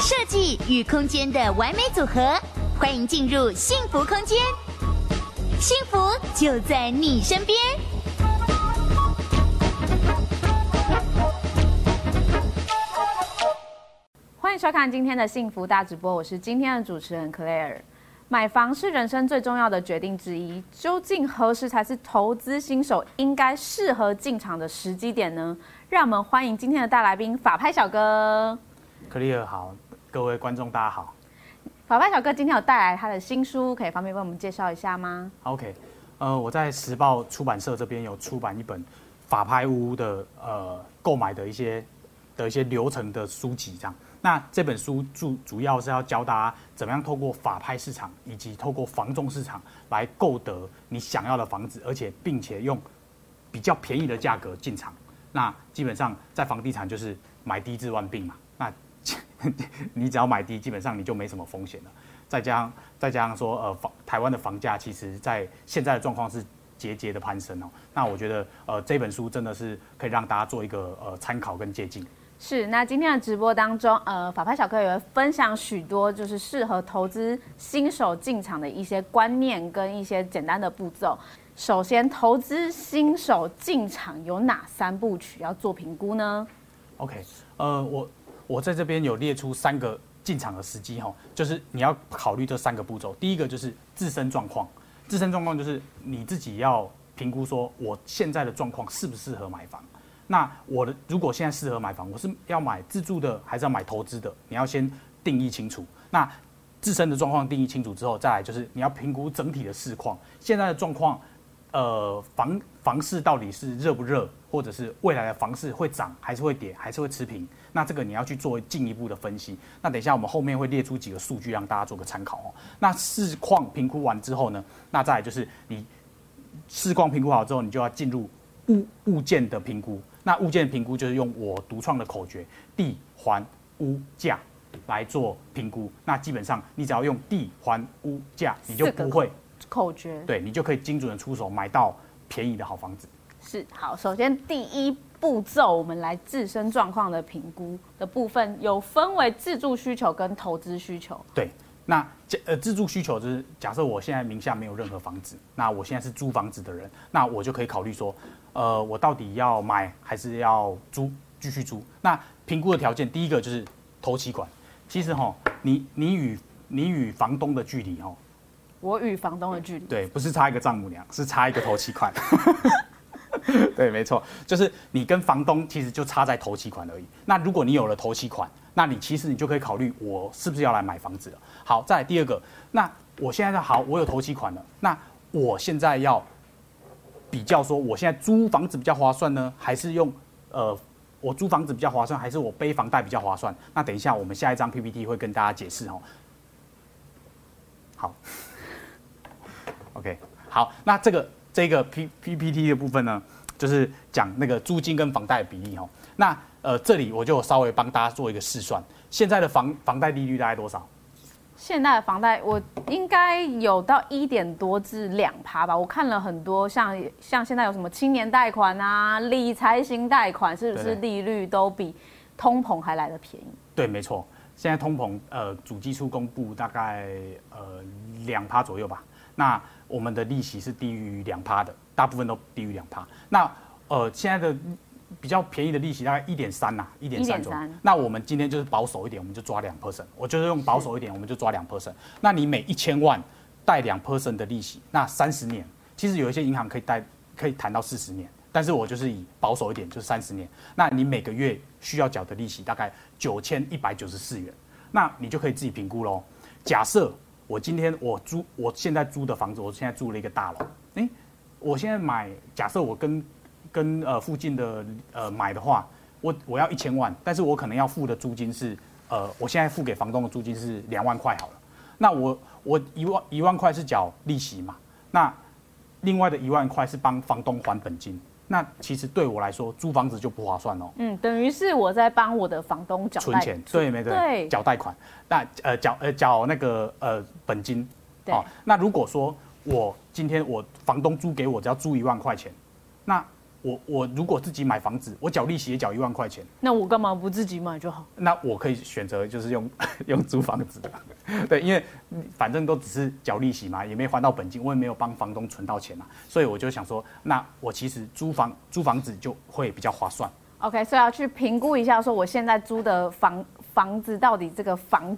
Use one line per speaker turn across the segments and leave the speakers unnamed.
设计与空间的完美组合，欢迎进入幸福空间，幸福就在你身边。
欢迎收看今天的幸福大直播，我是今天的主持人 Claire。买房是人生最重要的决定之一，究竟何时才是投资新手应该适合进场的时机点呢？让我们欢迎今天的大来宾法拍小哥。
Claire 好。各位观众，大家好。
法拍小哥今天有带来他的新书，可以方便为我们介绍一下吗
？OK，呃，我在时报出版社这边有出版一本法拍屋的呃购买的一些的一些流程的书籍，这样。那这本书主主要是要教大家怎么样透过法拍市场以及透过房仲市场来购得你想要的房子，而且并且用比较便宜的价格进场。那基本上在房地产就是买低治万病嘛。那 你只要买低，基本上你就没什么风险了。再加上再加上说，呃，房台湾的房价其实在现在的状况是节节的攀升哦。那我觉得，呃，这本书真的是可以让大家做一个呃参考跟借鉴。
是。那今天的直播当中，呃，法拍小哥也会分享许多就是适合投资新手进场的一些观念跟一些简单的步骤。首先，投资新手进场有哪三部曲要做评估呢
？OK，呃，我。我在这边有列出三个进场的时机哈，就是你要考虑这三个步骤。第一个就是自身状况，自身状况就是你自己要评估说，我现在的状况适不适合买房。那我的如果现在适合买房，我是要买自住的还是要买投资的？你要先定义清楚。那自身的状况定义清楚之后，再来就是你要评估整体的市况，现在的状况。呃，房房市到底是热不热，或者是未来的房市会涨还是会跌，还是会持平？那这个你要去做进一步的分析。那等一下我们后面会列出几个数据让大家做个参考哦。那市况评估完之后呢，那再就是你市况评估好之后，你就要进入物物件的评估。那物件评估就是用我独创的口诀地环屋价来做评估。那基本上你只要用地环屋价，你就不会。
口诀，
对，你就可以精准的出手买到便宜的好房子。
是。好，首先第一步骤，我们来自身状况的评估的部分，有分为自住需求跟投资需求。
对，那呃自住需求就是假设我现在名下没有任何房子，那我现在是租房子的人，那我就可以考虑说，呃，我到底要买还是要租，继续租？那评估的条件，第一个就是头期款。其实哈，你你与你与房东的距离哦。
我与房东的距离，
对，不是差一个丈母娘，是差一个头期款。对，没错，就是你跟房东其实就差在头期款而已。那如果你有了头期款，那你其实你就可以考虑我是不是要来买房子了。好，再来第二个，那我现在好，我有头期款了，那我现在要比较说，我现在租房子比较划算呢，还是用呃，我租房子比较划算，还是我背房贷比较划算？那等一下我们下一张 PPT 会跟大家解释哦。好。OK，好，那这个这个 P PPT 的部分呢，就是讲那个租金跟房贷比例哦。那呃，这里我就稍微帮大家做一个试算，现在的房房贷利率大概多少？
现在的房贷我应该有到一点多至两趴吧。我看了很多像，像像现在有什么青年贷款啊、理财型贷款，是不是利率都比通膨还来得便宜？
对，没错，现在通膨呃，主基数公布大概呃两趴左右吧。那我们的利息是低于两趴的，大部分都低于两趴。那呃，现在的比较便宜的利息大概一点三呐，一点三左右。那我们今天就是保守一点，我们就抓两 percent。我就是用保守一点，我们就抓两 percent。那你每一千万贷两 percent 的利息，那三十年，其实有一些银行可以贷，可以谈到四十年，但是我就是以保守一点，就是三十年。那你每个月需要缴的利息大概九千一百九十四元，那你就可以自己评估喽。假设。我今天我租，我现在租的房子，我现在住了一个大楼。诶，我现在买，假设我跟跟呃附近的呃买的话，我我要一千万，但是我可能要付的租金是呃，我现在付给房东的租金是两万块好了。那我我一万一万块是缴利息嘛？那另外的一万块是帮房东还本金。那其实对我来说，租房子就不划算哦。
嗯，等于是我在帮我的房东缴
存钱，对没对？对，缴贷款。那呃缴呃缴那个呃本金。对。哦，那如果说我今天我房东租给我只要租一万块钱，那我我如果自己买房子，我缴利息也缴一万块钱，
那我干嘛不自己买就好？
那我可以选择就是用 用租房子的，对，因为反正都只是缴利息嘛，也没还到本金，我也没有帮房东存到钱嘛，所以我就想说，那我其实租房租房子就会比较划算。
OK，所以要去评估一下，说我现在租的房房子到底这个房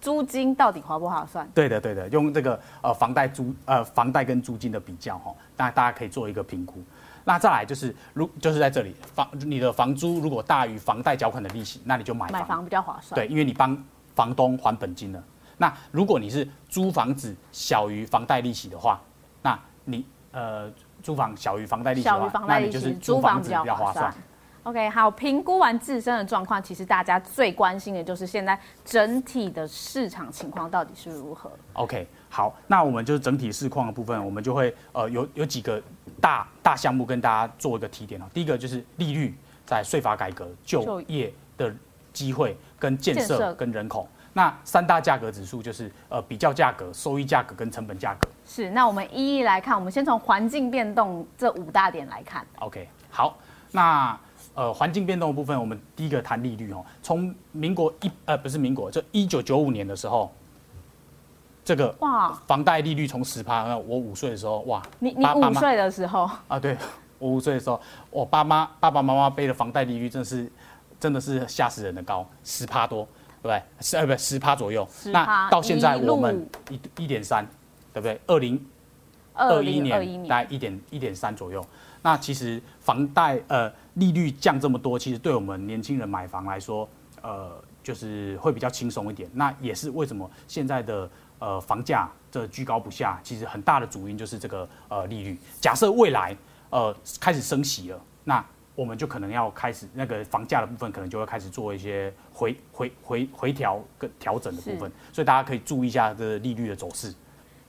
租金到底划不划算？
对的，对的，用这个呃房贷租呃房贷跟租金的比较哈，那大家可以做一个评估。那再来就是，如就是在这里房你的房租如果大于房贷缴款的利息，那你就买房，
买房比较划算。
对，因为你帮房东还本金了。那如果你是租房子小于房贷利息的话，那你呃租房小于房贷利息的话，那你就是租房子比较划算。
OK，好，评估完自身的状况，其实大家最关心的就是现在整体的市场情况到底是如何。
OK，好，那我们就是整体市况的部分，我们就会呃有有几个大大项目跟大家做一个提点哦。第一个就是利率，在税法改革、就业的机会跟建设跟人口。那三大价格指数就是呃比较价格、收益价格跟成本价格。
是，那我们一一来看，我们先从环境变动这五大点来看。
OK，好，那。呃，环境变动的部分，我们第一个谈利率哦。从民国一呃不是民国，就一九九五年的时候，这个哇，房贷利率从十趴，我五岁的时候哇，
你你五岁的时候
啊，对 我五岁的时候，我爸妈爸爸妈妈背的房贷利率真的是真的是吓死人的高，十趴多，对不对？十呃不十趴左右，那到现在我们一一点三，对不对？二零二一年大概一点一点三左右。那其实房贷呃利率降这么多，其实对我们年轻人买房来说，呃就是会比较轻松一点。那也是为什么现在的呃房价这居高不下，其实很大的主因就是这个呃利率。假设未来呃开始升息了，那我们就可能要开始那个房价的部分，可能就会开始做一些回回回回调跟调整的部分。所以大家可以注意一下这个利率的走势。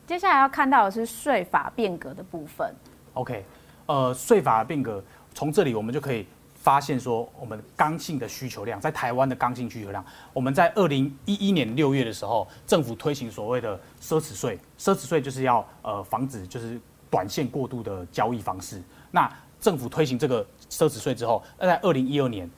接下来要看到的是税法变革的部分。
OK。呃，税法变革，从这里我们就可以发现说，我们刚性的需求量在台湾的刚性需求量，我们在二零一一年六月的时候，政府推行所谓的奢侈税，奢侈税就是要呃防止就是短线过度的交易方式。那政府推行这个奢侈税之后，那在二零一二年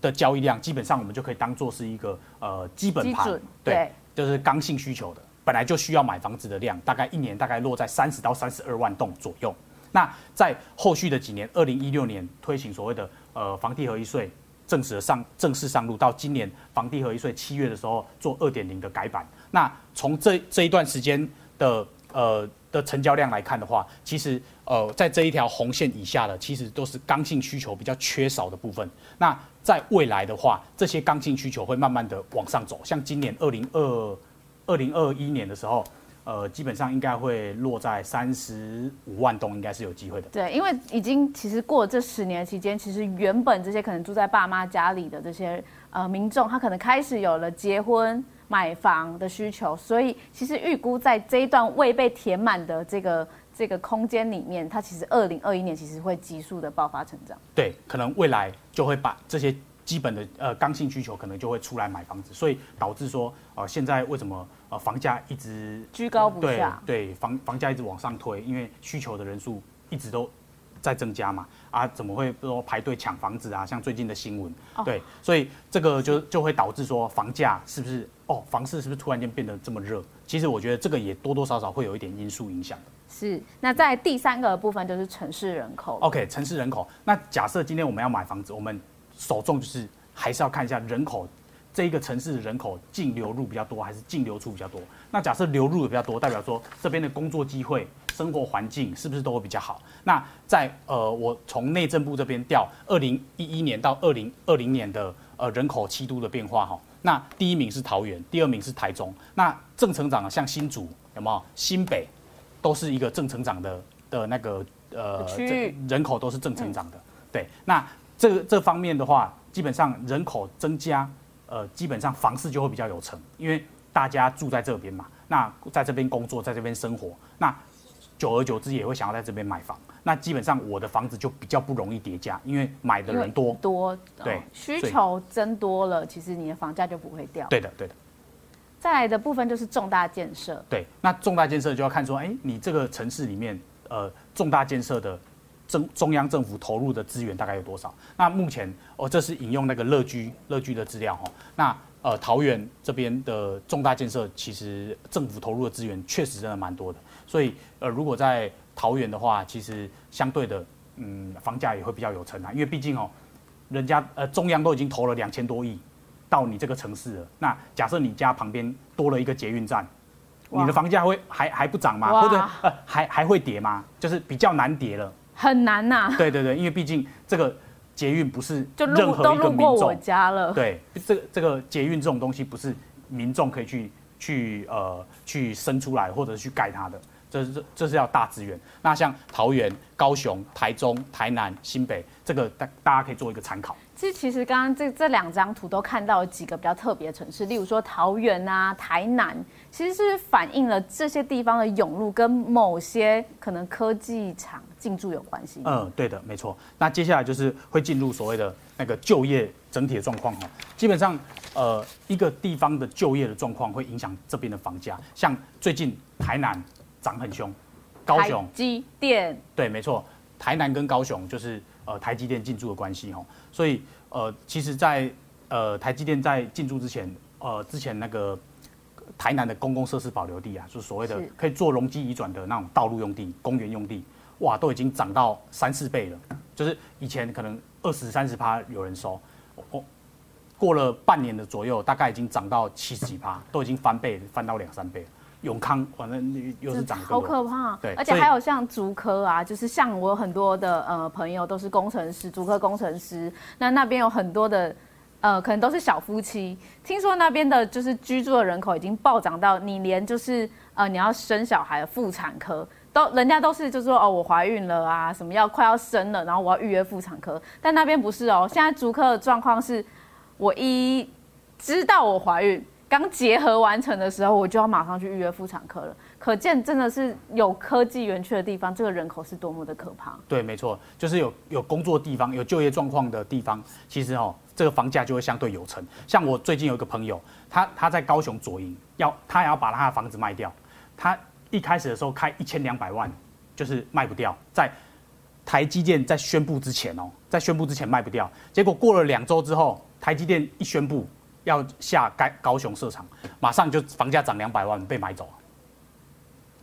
的交易量，基本上我们就可以当做是一个呃基本盘，对，就是刚性需求的，本来就需要买房子的量，大概一年大概落在三十到三十二万栋左右。那在后续的几年，二零一六年推行所谓的呃房地合一税，正式上正式上路，到今年房地合一税七月的时候做二点零的改版。那从这这一段时间的呃的成交量来看的话，其实呃在这一条红线以下的，其实都是刚性需求比较缺少的部分。那在未来的话，这些刚性需求会慢慢的往上走。像今年二零二二零二一年的时候。呃，基本上应该会落在三十五万栋，应该是有机会的。
对，因为已经其实过了这十年期间，其实原本这些可能住在爸妈家里的这些呃民众，他可能开始有了结婚买房的需求，所以其实预估在这一段未被填满的这个这个空间里面，它其实二零二一年其实会急速的爆发成长。
对，可能未来就会把这些。基本的呃刚性需求可能就会出来买房子，所以导致说呃现在为什么呃房价一直
居高不下？
对，对房房价一直往上推，因为需求的人数一直都在增加嘛。啊，怎么会说排队抢房子啊？像最近的新闻，哦、对，所以这个就就会导致说房价是不是哦房市是不是突然间变得这么热？其实我觉得这个也多多少少会有一点因素影响。
是，那在第三个部分就是城市人口。
OK，城市人口。那假设今天我们要买房子，我们首重就是还是要看一下人口，这一个城市的人口净流入比较多还是净流出比较多？那假设流入的比较多，代表说这边的工作机会、生活环境是不是都会比较好？那在呃，我从内政部这边调二零一一年到二零二零年的呃人口七都的变化哈，那第一名是桃园，第二名是台中，那正成长的像新竹有没有？新北都是一个正成长的的那个呃人口都是正成长的，对，那。这个这方面的话，基本上人口增加，呃，基本上房市就会比较有成，因为大家住在这边嘛，那在这边工作，在这边生活，那久而久之也会想要在这边买房，那基本上我的房子就比较不容易叠加，因为买的人多
多，对，需求增多了，其实你的房价就不会掉。
对的，对的。
再来的部分就是重大建设。
对，那重大建设就要看说，哎，你这个城市里面，呃，重大建设的。中中央政府投入的资源大概有多少？那目前哦，这是引用那个乐居乐居的资料哈。那呃，桃园这边的重大建设，其实政府投入的资源确实真的蛮多的。所以呃，如果在桃园的话，其实相对的，嗯，房价也会比较有成啊。因为毕竟哦，人家呃中央都已经投了两千多亿到你这个城市了。那假设你家旁边多了一个捷运站。你的房价会还还不涨吗？或者呃还还会跌吗？就是比较难跌了，
很难呐、啊。
对对对，因为毕竟这个捷运不是
就
任何一个民众，
我家了。
对，这个这个捷运这种东西不是民众可以去去呃去生出来或者去盖它的，这是这是要大资源。那像桃园、高雄、台中、台南、新北，这个大大家可以做一个参考。
其实，其实刚刚这这两张图都看到了几个比较特别的城市，例如说桃园啊、台南，其实是反映了这些地方的涌入跟某些可能科技厂进驻有关系。
嗯，对的，没错。那接下来就是会进入所谓的那个就业整体的状况哈。基本上，呃，一个地方的就业的状况会影响这边的房价。像最近台南涨很凶，高雄
台积电，
对，没错，台南跟高雄就是。呃，台积电进驻的关系哈，所以呃，其实在，在呃台积电在进驻之前，呃，之前那个台南的公共设施保留地啊，就是所谓的可以做容积移转的那种道路用地、公园用地，哇，都已经涨到三四倍了。就是以前可能二十三十趴有人收，哦，过了半年的左右，大概已经涨到七十几趴，都已经翻倍，翻到两三倍了。永康，反正又是涨，
好可怕。
对，
而且还有像竹科啊，就是像我有很多的呃朋友都是工程师，竹科工程师，那那边有很多的呃，可能都是小夫妻。听说那边的就是居住的人口已经暴涨到，你连就是呃你要生小孩的妇产科都，人家都是就是说哦我怀孕了啊，什么要快要生了，然后我要预约妇产科。但那边不是哦，现在竹科的状况是，我一知道我怀孕。刚结合完成的时候，我就要马上去预约妇产科了。可见真的是有科技园区的地方，这个人口是多么的可怕。
对，没错，就是有有工作地方、有就业状况的地方，其实哦，这个房价就会相对有成。像我最近有一个朋友，他他在高雄左营，要他也要把他的房子卖掉。他一开始的时候开一千两百万，就是卖不掉。在台积电在宣布之前哦，在宣布之前卖不掉，结果过了两周之后，台积电一宣布。要下高高雄设厂，马上就房价涨两百万被买走，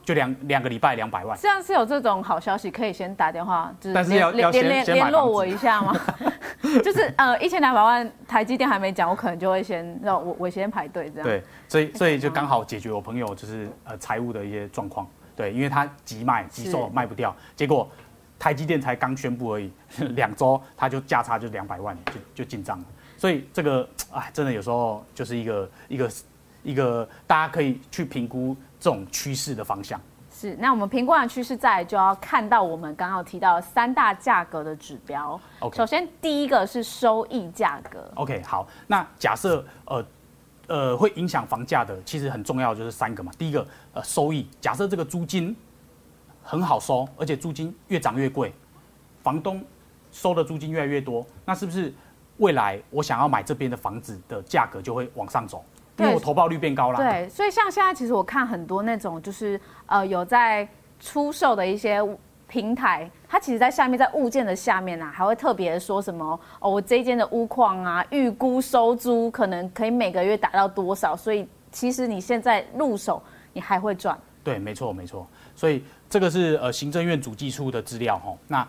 就两两个礼拜两百万。
这样是有这种好消息，可以先打电话，就是
但是要联
联联络我一下吗？就是呃一千两百万台积电还没讲，我可能就会先让我我先排队这样。
对，所以所以就刚好解决我朋友就是呃财务的一些状况。对，因为他急卖急售卖不掉，结果台积电才刚宣布而已，两周他就价差就两百万就就进账了。所以这个哎，真的有时候就是一个一个一个大家可以去评估这种趋势的方向。
是，那我们评估完趋势，再来就要看到我们刚刚提到的三大价格的指标。
OK，
首先第一个是收益价格。
OK，好，那假设呃呃会影响房价的，其实很重要就是三个嘛。第一个呃收益，假设这个租金很好收，而且租金越涨越贵，房东收的租金越来越多，那是不是？未来我想要买这边的房子的价格就会往上走，因为我投报率变高了。
对，所以像现在其实我看很多那种就是呃有在出售的一些平台，它其实在下面在物件的下面啊，还会特别说什么哦，我这一间的屋况啊，预估收租可能可以每个月达到多少，所以其实你现在入手你还会赚。
对，没错没错，所以这个是呃行政院主计处的资料哈，那。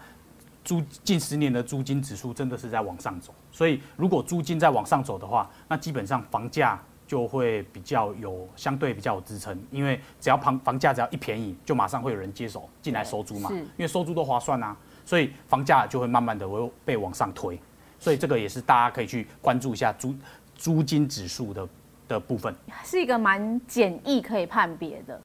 租近十年的租金指数真的是在往上走，所以如果租金在往上走的话，那基本上房价就会比较有相对比较有支撑，因为只要房房价只要一便宜，就马上会有人接手进来收租嘛，因为收租都划算啊，所以房价就会慢慢的会被往上推，所以这个也是大家可以去关注一下租租金指数的的部分，
是一个蛮简易可以判别的。